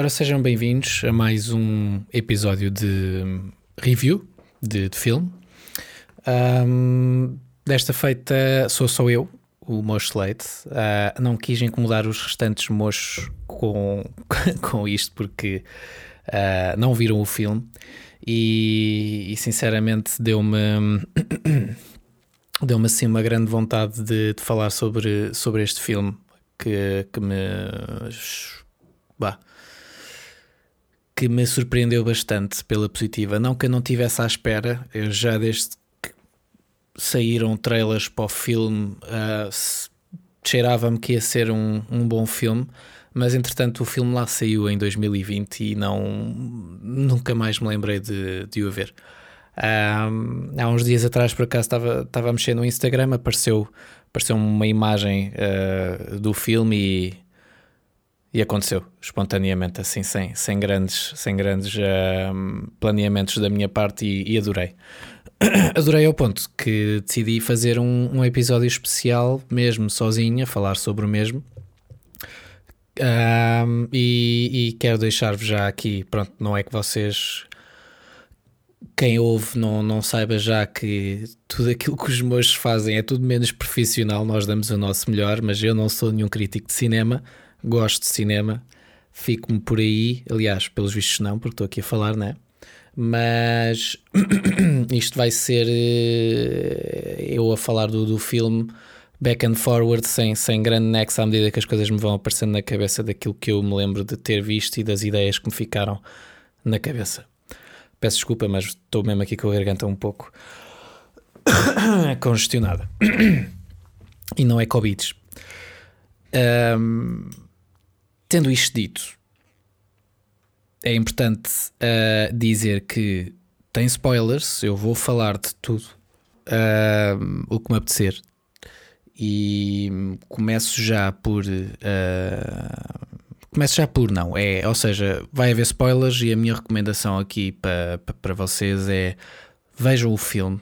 Ora, sejam bem-vindos a mais um episódio de review de, de filme. Ahm, desta feita sou só eu, o Mocho Leite. Ah, não quis incomodar os restantes mochos com, com isto porque ah, não viram o filme e, e, sinceramente deu-me deu-me assim uma grande vontade de, de falar sobre, sobre este filme que, que me bah, que me surpreendeu bastante pela positiva. Não que eu não tivesse à espera, eu já desde que saíram trailers para o filme uh, cheirava-me que ia ser um, um bom filme, mas entretanto o filme lá saiu em 2020 e não nunca mais me lembrei de, de o ver. Um, há uns dias atrás, por acaso, estava, estava a mexer no Instagram, apareceu, apareceu uma imagem uh, do filme e e aconteceu espontaneamente, assim, sem, sem grandes, sem grandes uh, planeamentos da minha parte e, e adorei. adorei ao ponto que decidi fazer um, um episódio especial, mesmo sozinho, a falar sobre o mesmo. Um, e, e, quero deixar-vos já aqui, pronto, não é que vocês, quem ouve, não, não saiba já que tudo aquilo que os moços fazem é tudo menos profissional, nós damos o nosso melhor, mas eu não sou nenhum crítico de cinema gosto de cinema, fico-me por aí. Aliás, pelos vistos, não, porque estou aqui a falar, né? Mas isto vai ser eh, eu a falar do, do filme back and forward, sem, sem grande nexo, à medida que as coisas me vão aparecendo na cabeça daquilo que eu me lembro de ter visto e das ideias que me ficaram na cabeça. Peço desculpa, mas estou mesmo aqui com a garganta um pouco congestionada. e não é Covid. Um, Tendo isto dito, é importante uh, dizer que tem spoilers, eu vou falar de tudo uh, o que me apetecer. E começo já por. Uh, começo já por não. É, ou seja, vai haver spoilers e a minha recomendação aqui para, para vocês é vejam o filme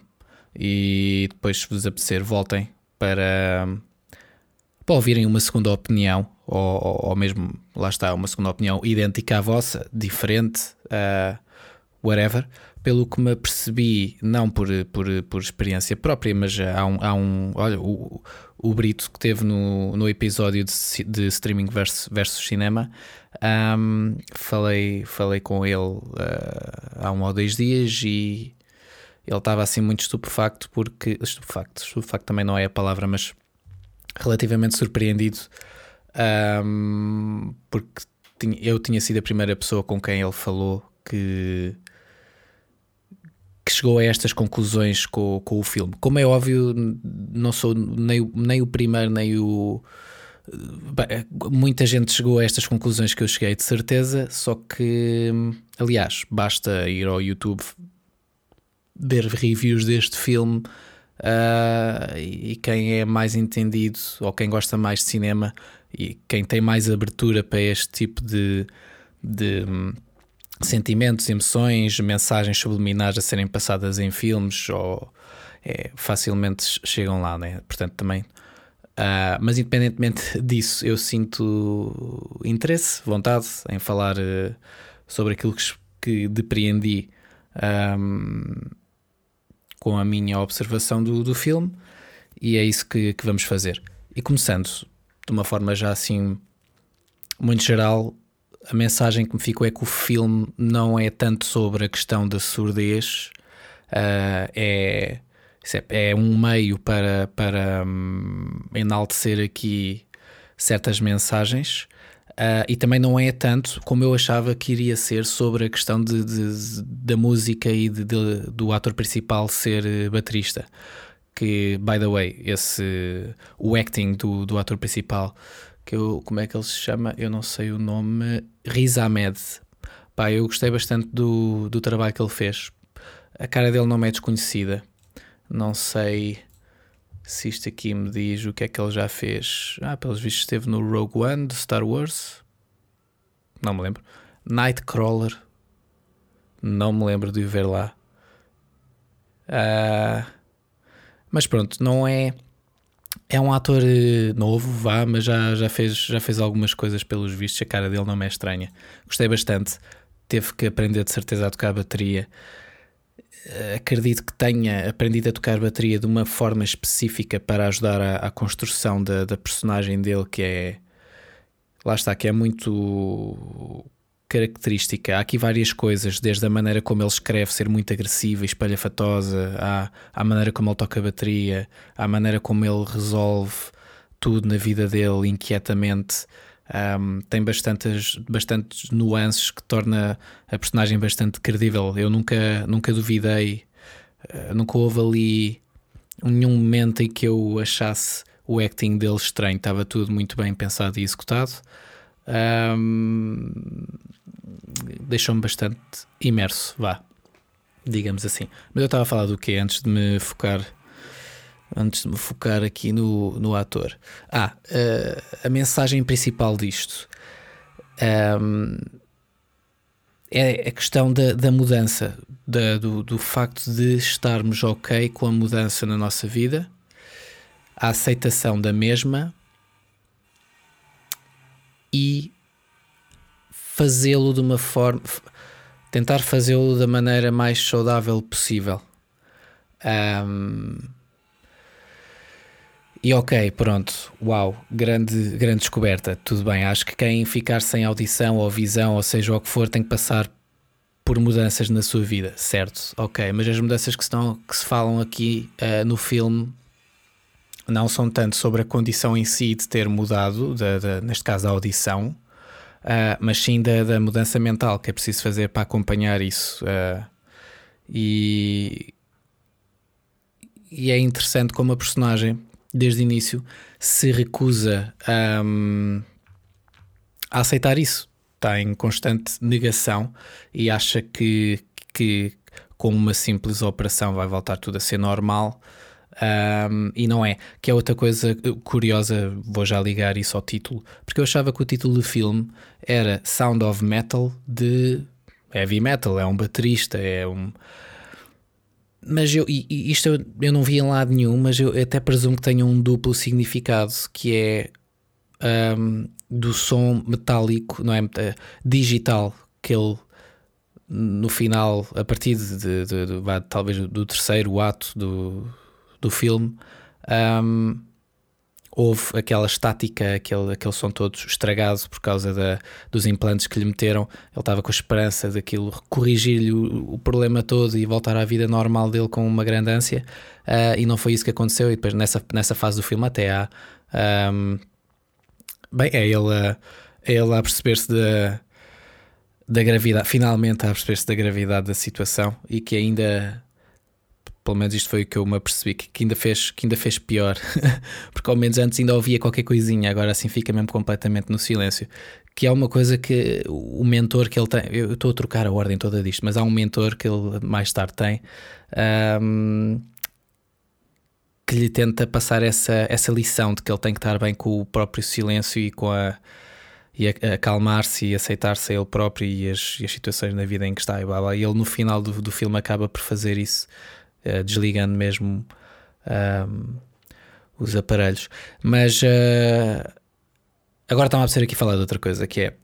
e depois, se vos apetecer, voltem para, para ouvirem uma segunda opinião ou, ou, mesmo, lá está, uma segunda opinião idêntica à vossa, diferente, uh, whatever, pelo que me apercebi, não por, por, por experiência própria, mas há um, há um olha, o, o Brito que teve no, no episódio de, de streaming versus, versus cinema, um, falei, falei com ele uh, há um ou dois dias e ele estava assim muito estupefacto porque, estupefacto, estupefacto também não é a palavra, mas relativamente surpreendido um, porque tinha, eu tinha sido a primeira pessoa com quem ele falou que, que chegou a estas conclusões com, com o filme. Como é óbvio, não sou nem, nem o primeiro, nem o. Bem, muita gente chegou a estas conclusões que eu cheguei, de certeza, só que, aliás, basta ir ao YouTube ver reviews deste filme uh, e quem é mais entendido ou quem gosta mais de cinema e quem tem mais abertura para este tipo de, de hum, sentimentos, emoções, mensagens subliminares a serem passadas em filmes ou é, facilmente chegam lá, né? Portanto, também. Uh, mas independentemente disso, eu sinto interesse, vontade em falar uh, sobre aquilo que, que depreendi um, com a minha observação do, do filme e é isso que, que vamos fazer. E começando de uma forma já assim muito geral, a mensagem que me ficou é que o filme não é tanto sobre a questão da surdez, uh, é, é, um meio para, para um, enaltecer aqui certas mensagens. Uh, e também não é tanto como eu achava que iria ser sobre a questão de, de da música e de, de, do ator principal ser baterista que, by the way, esse, o acting do, do ator principal, que eu, como é que ele se chama? Eu não sei o nome, Riz Ahmed. Pá, eu gostei bastante do, do trabalho que ele fez. A cara dele não me é desconhecida. Não sei se isto aqui me diz o que é que ele já fez. Ah, pelos vistos esteve no Rogue One de Star Wars. Não me lembro. Nightcrawler. Não me lembro de o ver lá. Ah, mas pronto, não é. É um ator eh, novo, vá, mas já, já, fez, já fez algumas coisas pelos vistos. A cara dele não me é estranha. Gostei bastante. Teve que aprender de certeza a tocar bateria. Eh, acredito que tenha aprendido a tocar bateria de uma forma específica para ajudar à construção da, da personagem dele, que é. Lá está, que é muito característica. Há aqui várias coisas, desde a maneira como ele escreve ser muito agressiva e espalhafatosa, à, à maneira como ele toca a bateria, à maneira como ele resolve tudo na vida dele inquietamente. Um, tem bastantes, bastantes nuances que torna a personagem bastante credível. Eu nunca, nunca duvidei, uh, nunca houve ali nenhum momento em que eu achasse o acting dele estranho. Estava tudo muito bem pensado e executado. Um, Deixou-me bastante imerso, vá, digamos assim. Mas eu estava a falar do quê antes de me focar antes de me focar aqui no, no ator. Ah, uh, a mensagem principal disto um, é a questão da, da mudança, da, do, do facto de estarmos ok com a mudança na nossa vida, a aceitação da mesma e fazê-lo de uma forma. tentar fazê-lo da maneira mais saudável possível. Um, e ok, pronto, uau, grande, grande descoberta, tudo bem. Acho que quem ficar sem audição ou visão, ou seja o que for, tem que passar por mudanças na sua vida, certo? Ok, mas as mudanças que, estão, que se falam aqui uh, no filme não são tanto sobre a condição em si de ter mudado, de, de, neste caso a audição, uh, mas sim da, da, mudança mental que é preciso fazer para acompanhar isso. Uh, e, e é interessante como a personagem desde o início, se recusa um, a aceitar isso. Está em constante negação e acha que, que com uma simples operação vai voltar tudo a ser normal. Um, e não é, que é outra coisa curiosa, vou já ligar isso ao título, porque eu achava que o título do filme era Sound of Metal de heavy metal, é um baterista, é um, mas eu, isto eu, eu não vi em lado nenhum, mas eu até presumo que tenha um duplo significado que é um, do som metálico, não é? Digital, que ele no final, a partir de, de, de, de talvez do terceiro ato do, do filme, um, houve aquela estática, aquele, aquele som todo estragado por causa da, dos implantes que lhe meteram. Ele estava com a esperança daquilo corrigir-lhe o, o, problema todo e voltar à vida normal dele com uma grande ânsia. Uh, e não foi isso que aconteceu. E depois, nessa, nessa fase do filme, até há. Um, bem, é ele, a, é ele a perceber-se da, da gravidade, finalmente a perceber-se da gravidade da situação e que ainda pelo menos isto foi o que eu me apercebi, que, que ainda, fez, que ainda fez pior, porque ao menos antes ainda ouvia qualquer coisinha, agora assim fica mesmo completamente no silêncio. Que é uma coisa que o mentor que ele tem, eu estou a trocar a ordem toda disto, mas há um mentor que ele mais tarde tem um, que lhe tenta passar essa, essa lição de que ele tem que estar bem com o próprio silêncio e com a e acalmar-se e aceitar-se a ele próprio e as, e as, situações na vida em que está e blá, blá. E ele no final do, do filme acaba por fazer isso uh, desligando mesmo um, os aparelhos. Mas uh, agora estava a ser aqui falar de outra coisa que é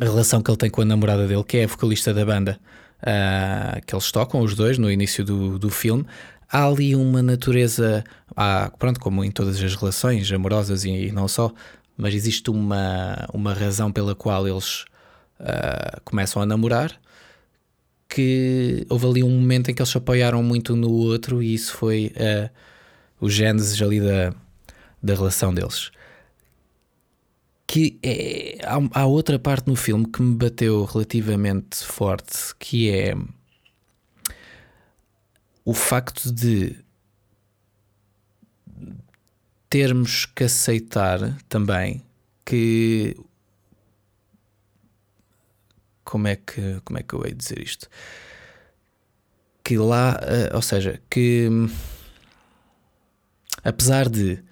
a relação que ele tem com a namorada dele, que é a vocalista da banda, uh, que eles tocam os dois no início do, do filme. Há ali uma natureza, há, pronto, como em todas as relações amorosas e, e não só, mas existe uma, uma razão pela qual eles uh, começam a namorar que houve ali um momento em que eles se apoiaram muito no outro e isso foi uh, o gênesis ali da, da relação deles. Que é, há, há outra parte no filme que me bateu relativamente forte, que é o facto de termos que aceitar também que como é que, como é que eu hei de dizer isto? Que lá, uh, ou seja, que apesar de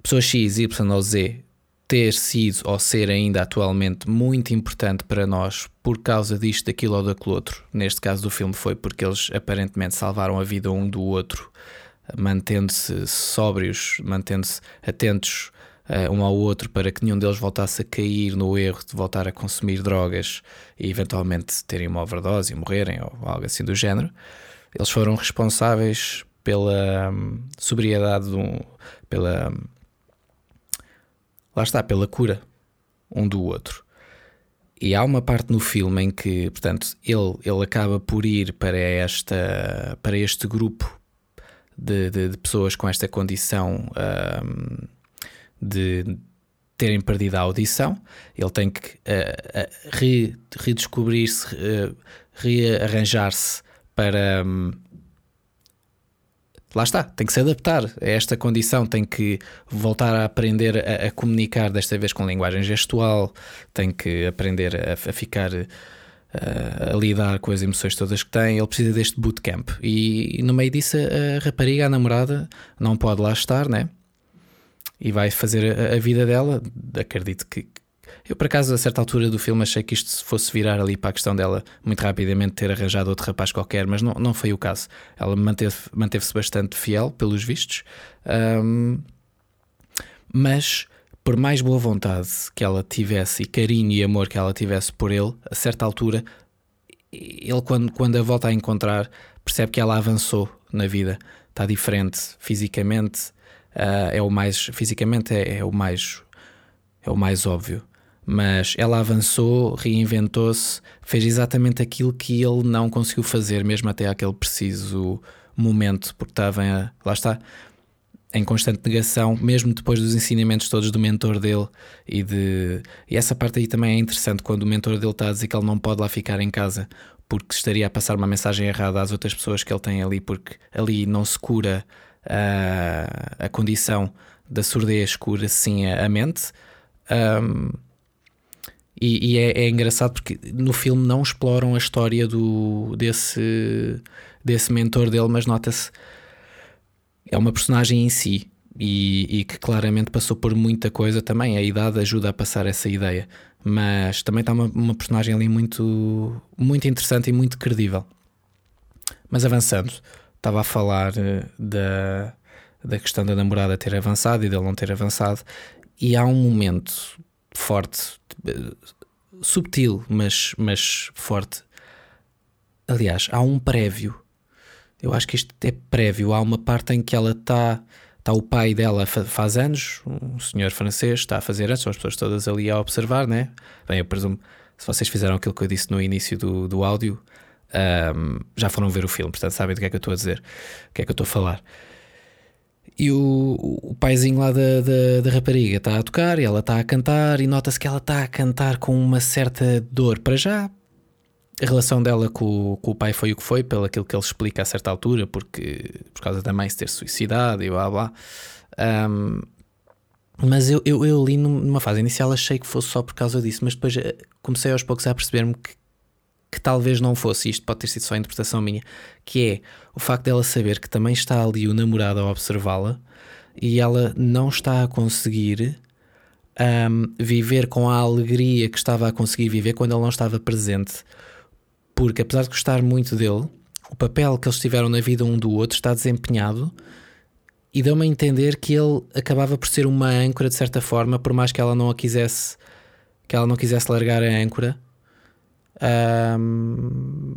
pessoa X, Y ou Z ter sido ou ser ainda atualmente muito importante para nós por causa disto, daquilo ou daquilo outro. Neste caso do filme foi porque eles aparentemente salvaram a vida um do outro, mantendo-se sóbrios, mantendo-se atentos uh, um ao outro para que nenhum deles voltasse a cair no erro de voltar a consumir drogas e eventualmente terem uma overdose e morrerem ou algo assim do género. Eles foram responsáveis pela hum, sobriedade, um, pela. Hum, lá está, pela cura um do outro. E há uma parte no filme em que, portanto, ele, ele acaba por ir para, esta, para este grupo de, de, de pessoas com esta condição um, de terem perdido a audição. Ele tem que uh, re, redescobrir-se, uh, rearranjar-se para. Um, lá está, tem que se adaptar a esta condição, tem que voltar a aprender a, a comunicar, desta vez com linguagem gestual, tem que aprender a, a ficar. A, a lidar com as emoções todas que tem, ele precisa deste bootcamp. E, no meio disso, a rapariga, a namorada, não pode lá estar, né? E vai fazer a, a vida dela. Acredito que, eu, por acaso, a certa altura do filme, achei que isto fosse virar ali para a questão dela muito rapidamente ter arranjado outro rapaz qualquer, mas não, não foi o caso. Ela manteve-se manteve bastante fiel, pelos vistos, um, mas por mais boa vontade que ela tivesse e carinho e amor que ela tivesse por ele, a certa altura, ele, quando, quando a volta a encontrar, percebe que ela avançou na vida, está diferente fisicamente. Uh, é o mais fisicamente é, é o mais é o mais óbvio mas ela avançou, reinventou-se, fez exatamente aquilo que ele não conseguiu fazer, mesmo até aquele preciso momento, porque estava, em, lá está, em constante negação, mesmo depois dos ensinamentos todos do mentor dele e de. E essa parte aí também é interessante quando o mentor dele está a dizer que ele não pode lá ficar em casa porque estaria a passar uma mensagem errada às outras pessoas que ele tem ali, porque ali não se cura a, a condição da surdez, cura sim a, a mente. Um, e, e é, é, engraçado porque no filme não exploram a história do, desse, desse mentor dele, mas nota-se é uma personagem em si e, e, que claramente passou por muita coisa também. A idade ajuda a passar essa ideia, mas também está uma, uma personagem ali muito, muito interessante e muito credível. Mas avançando, estava a falar eh, da, da questão da namorada ter avançado e dele não ter avançado, e há um momento forte, subtil, mas, mas forte. Aliás, há um prévio. Eu acho que isto é prévio. Há uma parte em que ela está. Está o pai dela faz anos, um senhor francês, está a fazer anos, são as pessoas todas ali a observar, né? Bem, eu presumo, se vocês fizeram aquilo que eu disse no início do, do áudio, um, já foram ver o filme, portanto sabem do que é que eu estou a dizer, o que é que eu estou a falar. E o, o paizinho lá da, da, da rapariga está a tocar e ela está a cantar, e nota-se que ela está a cantar com uma certa dor. Para já, a relação dela com, com, o pai foi o que foi, pelo aquilo que ele explica a certa altura, porque por causa da mãe se ter suicidado e blá blá. Um, mas eu, eu, eu ali numa fase inicial achei que fosse só por causa disso, mas depois eh, comecei aos poucos a perceber-me que que talvez não fosse, isto pode ter sido só a interpretação minha, que é o facto dela saber que também está ali o namorado a observá-la e ela não está a conseguir um, viver com a alegria que estava a conseguir viver quando ele não estava presente. Porque apesar de gostar muito dele, o papel que eles tiveram na vida um do outro está desempenhado e deu-me a entender que ele acabava por ser uma âncora de certa forma, por mais que ela não a quisesse, que ela não quisesse largar a âncora um,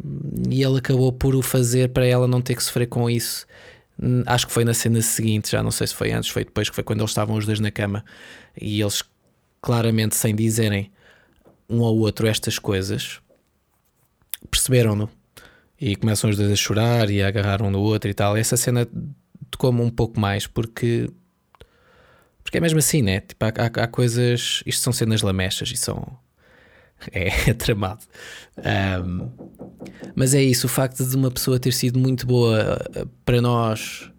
e ele acabou por o fazer para ela não ter que sofrer com isso. Acho que foi na cena seguinte, já não sei se foi antes, foi depois, que foi quando eles estavam os dois na cama e eles claramente, sem dizerem um ao outro estas coisas, perceberam-no e começam os dois a chorar e a agarrar um no outro e tal. Essa cena tocou-me um pouco mais porque. Porque é mesmo assim, né? Tipo, há, há, há coisas. Isto são cenas lamechas e são é, é tramado. Um, mas é isso, o facto de uma pessoa ter sido muito boa eh, para nós,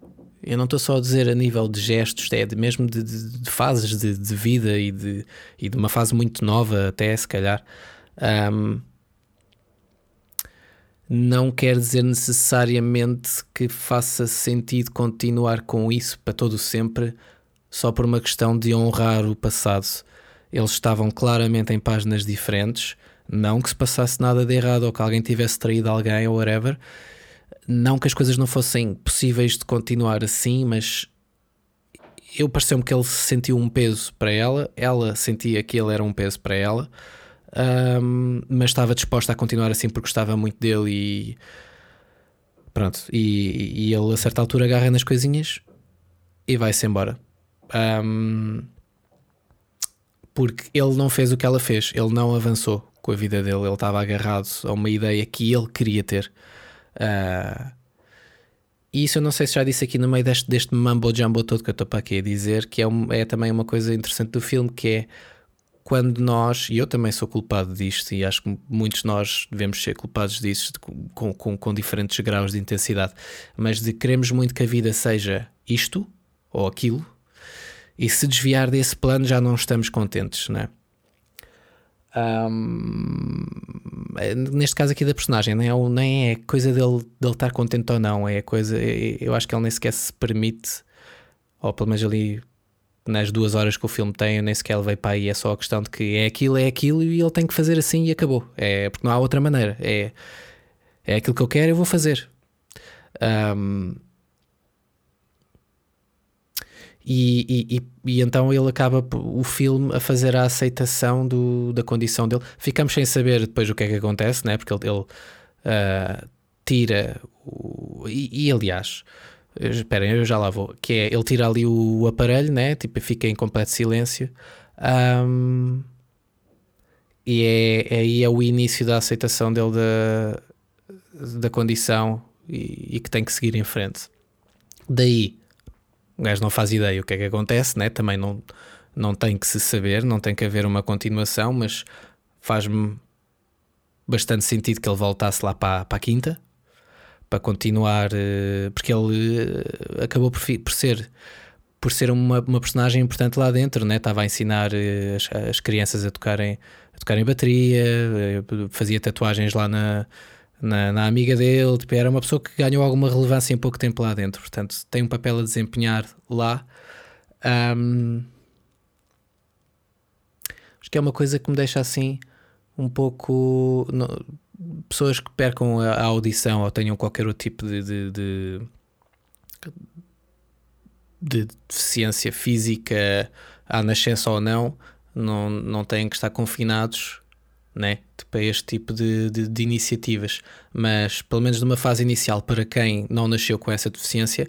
eu não estou só a dizer a nível de gestos, é de, mesmo de, de, de fases de, de, vida e de, e de uma fase muito nova, até se calhar. Um, não quer dizer necessariamente que faça sentido continuar com isso para todo sempre, só por uma questão de honrar o passado. Eles estavam claramente em páginas diferentes, não que se passasse nada de errado ou que alguém tivesse traído alguém ou whatever, não que as coisas não fossem possíveis de continuar assim, mas eu pareceu-me que ele sentiu um peso para ela, ela sentia que ele era um peso para ela, um, mas estava disposta a continuar assim porque gostava muito dele e pronto. E, e ele a certa altura agarra nas coisinhas e vai-se embora. Um, porque ele não fez o que ela fez, ele não avançou com a vida dele, ele estava agarrado a uma ideia que ele queria ter. Uh, e isso eu não sei se já disse aqui no meio deste, deste mambo jumbo todo que eu estou para aqui a dizer, que é, um, é também uma coisa interessante do filme, que é quando nós, e eu também sou culpado disto, e acho que muitos de nós devemos ser culpados disso com, com, com diferentes graus de intensidade, mas de queremos muito que a vida seja isto ou aquilo, e se desviar desse plano já não estamos contentes, não é? Um, neste caso aqui da personagem, nem é, nem é coisa dele, dele estar contente ou não, é coisa. Eu acho que ele nem sequer se permite, ou pelo menos ali nas duas horas que o filme tem, nem sequer ele veio para aí. É só a questão de que é aquilo, é aquilo e ele tem que fazer assim e acabou. É porque não há outra maneira. É, é aquilo que eu quero, eu vou fazer. Um, e, e, e, e, então ele acaba o filme a fazer a aceitação do, da condição dele. Ficamos sem saber depois o que é que acontece, né? porque ele, ele uh, tira o, e, aliás, esperem, eu já lá vou. Que é ele tira ali o, aparelho, né? tipo, fica em completo silêncio. Um, e é, aí é o início da aceitação dele da, da condição e, e que tem que seguir em frente. Daí o gajo não faz ideia o que é que acontece, né? também não, não tem que se saber, não tem que haver uma continuação, mas faz-me bastante sentido que ele voltasse lá para, para a quinta para continuar, eh, porque ele eh, acabou por, por ser por ser uma, uma personagem importante lá dentro, né? estava a ensinar eh, as, as crianças a tocarem, a tocarem bateria, fazia tatuagens lá na, na, na, amiga dele, tipo, era uma pessoa que ganhou alguma relevância em pouco tempo lá dentro, portanto tem um papel a desempenhar lá. Um, acho que é uma coisa que me deixa assim um pouco. No, pessoas que percam a, a, audição ou tenham qualquer outro tipo de, de, de, de deficiência física à nascença ou não, não, não têm que estar confinados né? para este tipo de, de, de, iniciativas. Mas, pelo menos numa fase inicial, para quem não nasceu com essa deficiência,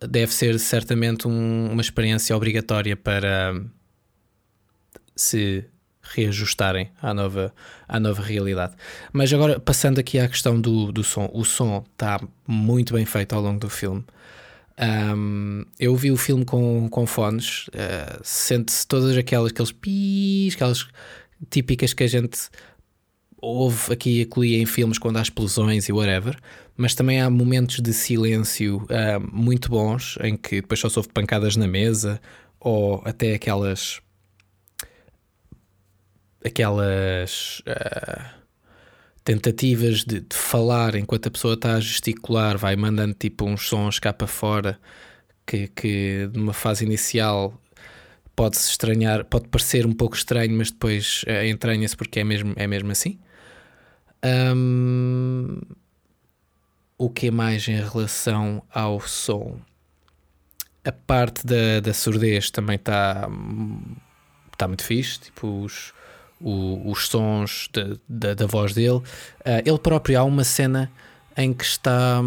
deve ser certamente um, uma experiência obrigatória para se reajustarem à nova, à nova realidade. Mas agora, passando aqui à questão do, do som, o som está muito bem feito ao longo do filme. Um, eu vi o filme com, com fones, uh, sente-se todas aquelas aqueles pis, aquelas típicas que a gente ouve aqui e acolhi em filmes quando há explosões e whatever, mas também há momentos de silêncio uh, muito bons em que depois só se pancadas na mesa ou até aquelas aquelas uh, tentativas de, de, falar enquanto a pessoa está a gesticular, vai mandando tipo uns sons cá para fora que, que numa fase inicial pode-se estranhar, pode parecer um pouco estranho, mas depois uh, entranha-se porque é mesmo, é mesmo assim. Um, o que é mais em relação ao som? A parte da, da surdez também está tá muito fixe, tipo os, o, os sons de, de, da voz dele. Uh, ele próprio há uma cena em que está.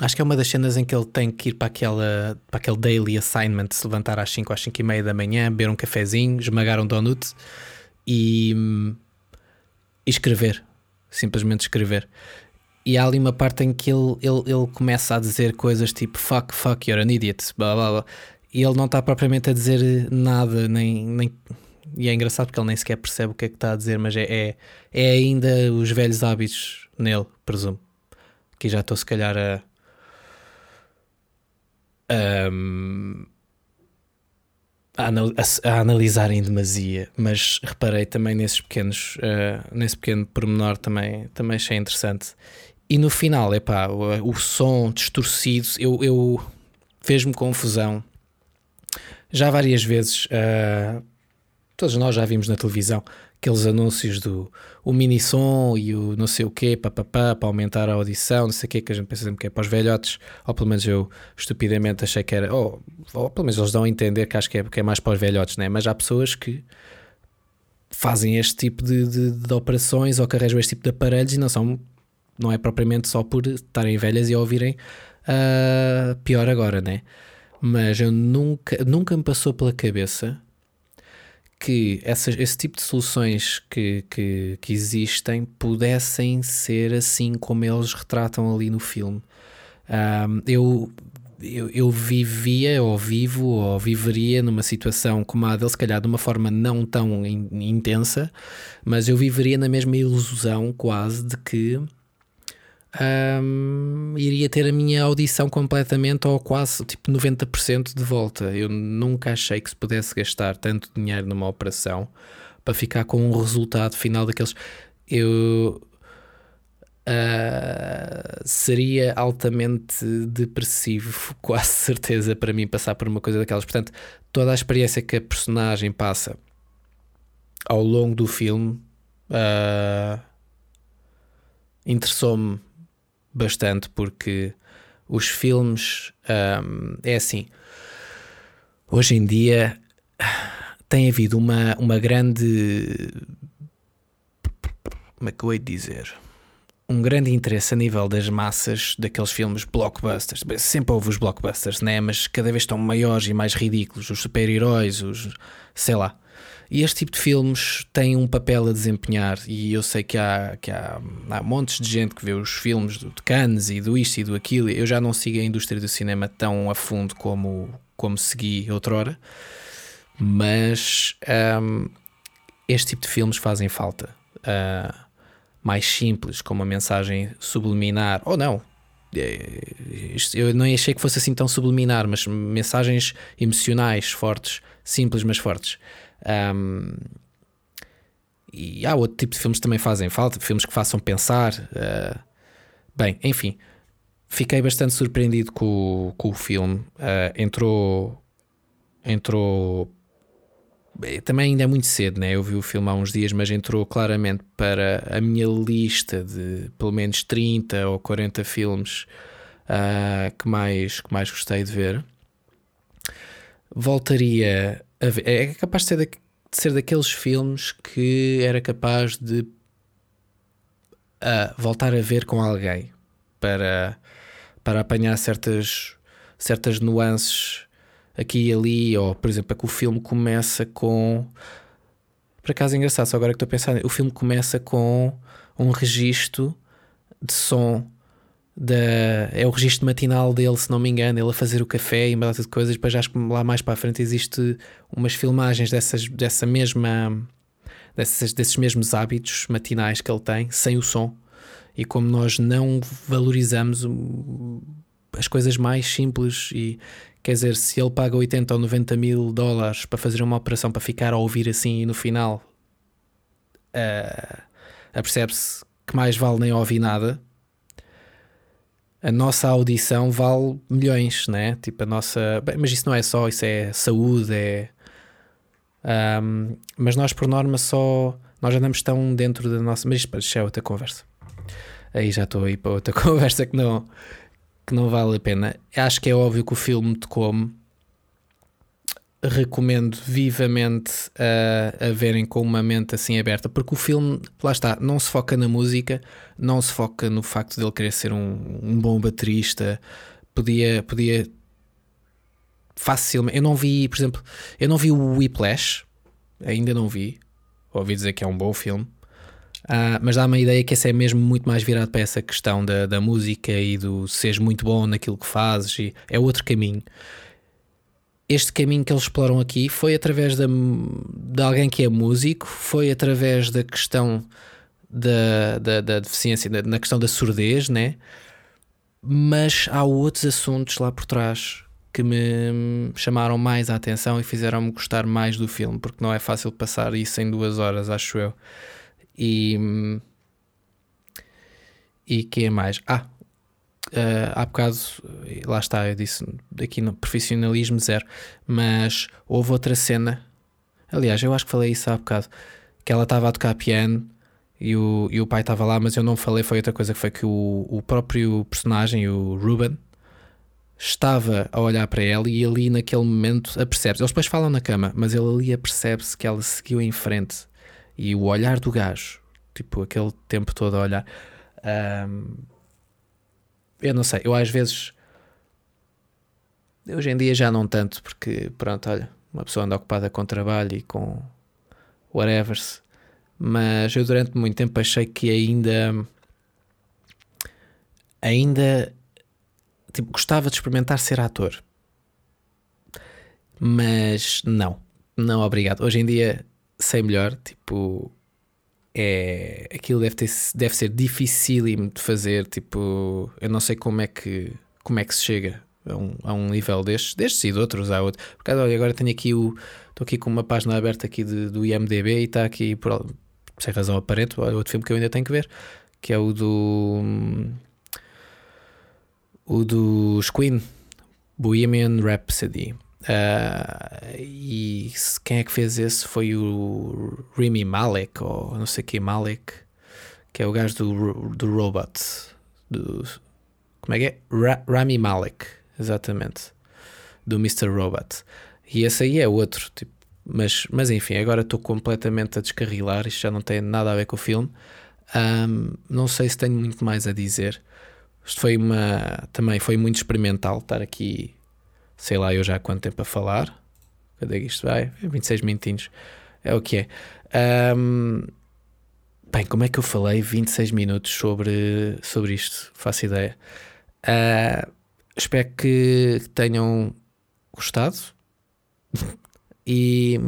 Acho que é uma das cenas em que ele tem que ir para, aquela, para aquele daily assignment, se levantar às 5 às 5 e meia da manhã, beber um cafezinho, esmagar um donut e, e escrever. Simplesmente escrever. E há ali uma parte em que ele, ele, ele começa a dizer coisas tipo fuck, fuck, you're an idiot, blá blá blá. E ele não está propriamente a dizer nada, nem, nem. E é engraçado porque ele nem sequer percebe o que é que está a dizer, mas é, é, é ainda os velhos hábitos nele, presumo. Que já estou se calhar a um, a, a- analisar em demasia, mas reparei também nesses pequenos, eh, nesse pequeno pormenor também, também achei interessante. E no final, epá, o, o som distorcido, eu, eu fez-me confusão. Já várias vezes, eh, todos nós já vimos na televisão aqueles anúncios do o mini som e o não sei o quê, papapá, para aumentar a audição, não sei o quê, que a gente pensa sempre que é para os velhotes, ou pelo menos eu estupidamente achei que era, ou, ou pelo menos eles dão a entender que acho que é, que é mais para os velhotes, né? mas há pessoas que fazem este tipo de, de, de operações ou carregam este tipo de aparelhos e não são, não é propriamente só por estarem velhas e ouvirem ah, pior agora, né? Mas eu nunca, nunca me passou pela cabeça que essas, esse tipo de soluções que, que, que existem pudessem ser assim como eles retratam ali no filme. Um, eu, eu, eu vivia ou vivo ou viveria numa situação como a dele, se calhar de uma forma não tão in- intensa, mas eu viveria na mesma ilusão quase de que um, iria ter a minha audição completamente ou quase tipo 90% de volta. Eu nunca achei que se pudesse gastar tanto dinheiro numa operação para ficar com um resultado final daqueles. Eu ah, seria altamente depressivo, quase certeza, para mim passar por uma coisa daquelas. Portanto, toda a experiência que a personagem passa ao longo do filme ah, interessou-me bastante porque os filmes ahm, é assim hoje em dia tem havido uma, uma grande como é que eu hei de dizer um grande interesse a nível das massas daqueles filmes blockbusters. Sempre houve os blockbusters, né? mas cada vez estão maiores e mais ridículos. Os super-heróis, os sei lá. E este tipo de filmes tem um papel a desempenhar. E eu sei que há, que há, há montes de gente que vê os filmes do, de Cannes e do isto e do aquilo. Eu já não sigo a indústria do cinema tão a fundo como, como segui outrora, mas hum, este tipo de filmes fazem falta. Ah, mais simples, com uma mensagem subliminar, ou não. É, Eu não achei que fosse assim tão subliminar, mas mensagens emocionais fortes, simples mas fortes. Ahm, e há outro tipo de filmes que também fazem falta, filmes que façam pensar. ah, bem, enfim, fiquei bastante surpreendido com, com o filme. Ah, entrou. Entrou Também ainda é muito cedo, né? Eu vi o filme há uns dias, mas entrou claramente para a minha lista de pelo menos 30 ou 40 filmes ah, que, mais, que mais gostei de ver. Voltaria. É capaz de ser, da- de ser daqueles filmes que era capaz de voltar a ver com alguém para, para apanhar certas, certas nuances aqui e ali, ou por exemplo, é que o filme começa com. Por acaso é engraçado, só agora que estou a pensar, o filme começa com um registro de som. É o registro matinal dele, se não me engano, ele a fazer o café e uma data de coisas. Depois acho que lá mais para a frente existe umas filmagens dessas, dessa mesma, dessas, desses mesmos hábitos matinais que ele tem, sem o som. E como nós não valorizamos as coisas mais simples e quer dizer, se ele paga 80 ou 90 mil dólares para fazer uma operação para ficar a ouvir assim e no final ah, apercebe-se que mais vale nem ouvir nada a nossa audição vale milhões, né? Tipo, a nossa. bem, mas isso não é só, isso é saúde, é. Ahm, mas nós, por norma, só. Nós andamos tão dentro da nossa. Mas isto é outra conversa. Aí já estou aí para outra conversa que não, que não vale a pena. Acho que é óbvio que o filme te come. Recomendo vivamente a, a verem com uma mente assim aberta, porque o filme, lá está, não se foca na música, não se foca no facto de ele querer ser um, um bom baterista. Podia, podia facilmente. Eu não vi, por exemplo, eu não vi o Whiplash, ainda não vi. Ouvi dizer que é um bom filme. Ah, mas dá-me a ideia que esse é mesmo muito mais virado para essa questão da, da música e do seres muito bom naquilo que fazes, e é outro caminho. Este caminho que eles exploram aqui foi através da, de alguém que é músico, foi através da questão da, da, da deficiência, da- na questão da surdez, né? mas há outros assuntos lá por trás que me chamaram mais a atenção e fizeram-me gostar mais do filme, porque não é fácil passar isso em duas horas, acho eu. E. E que é mais? Ah, uh, há bocado, lá está, eu disse aqui no profissionalismo zero, mas houve outra cena. Aliás, eu acho que falei isso há bocado, que ela estava a tocar piano e o, e o pai estava lá, mas eu não falei, foi outra coisa que foi que o, o próprio personagem, o Ruben, estava a olhar para ela e ali naquele momento apercebe-se. Eles depois falam na cama, mas ele ali apercebe-se que ela seguiu em frente e o olhar do gajo, tipo aquele tempo todo a olhar. Um, eu não sei, eu às vezes. Hoje em dia já não tanto, porque pronto, olha, uma pessoa anda ocupada com trabalho e com whatever. Mas eu durante muito tempo achei que ainda. Ainda tipo, gostava de experimentar ser ator. Mas não, não obrigado. Hoje em dia sei melhor, tipo, é aquilo deve, ter, deve ser dificílimo de fazer, tipo, eu não sei como é que como é que se chega a um, a um nível destes, destes e de outros há outro. Porque olha, agora tenho aqui o estou aqui com uma página aberta aqui de, do IMDB e está aqui por sem razão aparente, outro filme que eu ainda tenho que ver, que é o do o dos Queen, Bohemian Rhapsody. Uh, e quem é que fez esse foi o Remy Malek, ou não sei que Malek, que é o gajo do, do Robot. Do, como é que é? Ra Rami Malek, exatamente. Do Mr. Robot. E esse aí é outro, tipo, mas, mas enfim, agora estou completamente a descarrilar. Isto já não tem nada a ver com o filme. Um, não sei se tenho muito mais a dizer. Isto foi uma. Também foi muito experimental estar aqui, sei lá, eu já há quanto tempo a falar. Cadê que isto vai? 26 minutinhos. É o que é. Um, bem, como é que eu falei 26 minutos sobre, sobre isto? Faço ideia. Uh, espero que tenham gostado. e,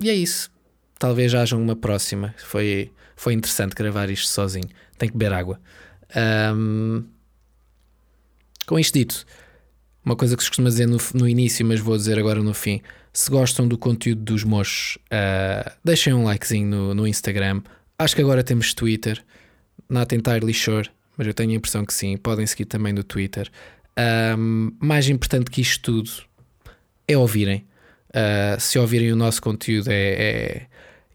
e é isso. Talvez haja uma próxima. Foi, foi interessante gravar isto sozinho. Tenho que beber água. Um, com isto dito, uma coisa que se costuma dizer no, no, início, mas vou dizer agora no fim. Se gostam do conteúdo dos mochos, uh, deixem um likezinho no, no, Instagram. Acho que agora temos Twitter, not entirely sure, mas eu tenho a impressão que sim. Podem seguir também no Twitter. Um, mais importante que isto tudo é ouvirem. Uh, se ouvirem o nosso conteúdo, é, é,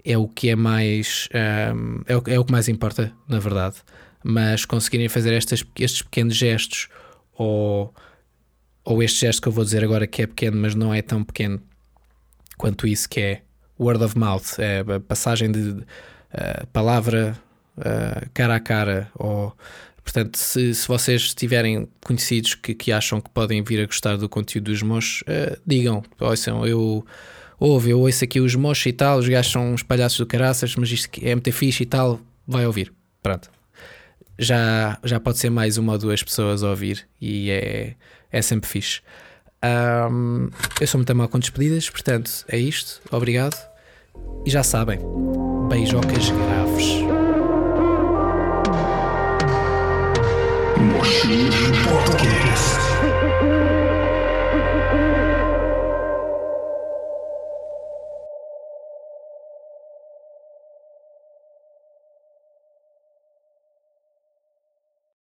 é o que é mais. Um, é, o, é o que mais importa, na verdade mas conseguirem fazer estas, estes pequenos gestos, ou, ou este gesto que eu vou dizer agora que é pequeno, mas não é tão pequeno quanto isso, que é word of mouth, é passagem de uh, palavra uh, cara a cara, ou portanto, se, se vocês tiverem conhecidos que, que acham que podem vir a gostar do conteúdo dos mochos, uh, digam, ouçam, eu ouve, eu ouço aqui os mochos e tal, os gajos são uns palhaços do caraças, mas isto é muito fixe e tal, vai ouvir. Pronto já, já pode ser mais uma ou duas pessoas a ouvir e é, é sempre fixe. Um, eu sou muito mal com despedidas, portanto é isto. Obrigado. E já sabem, beijocas graves. Podcast.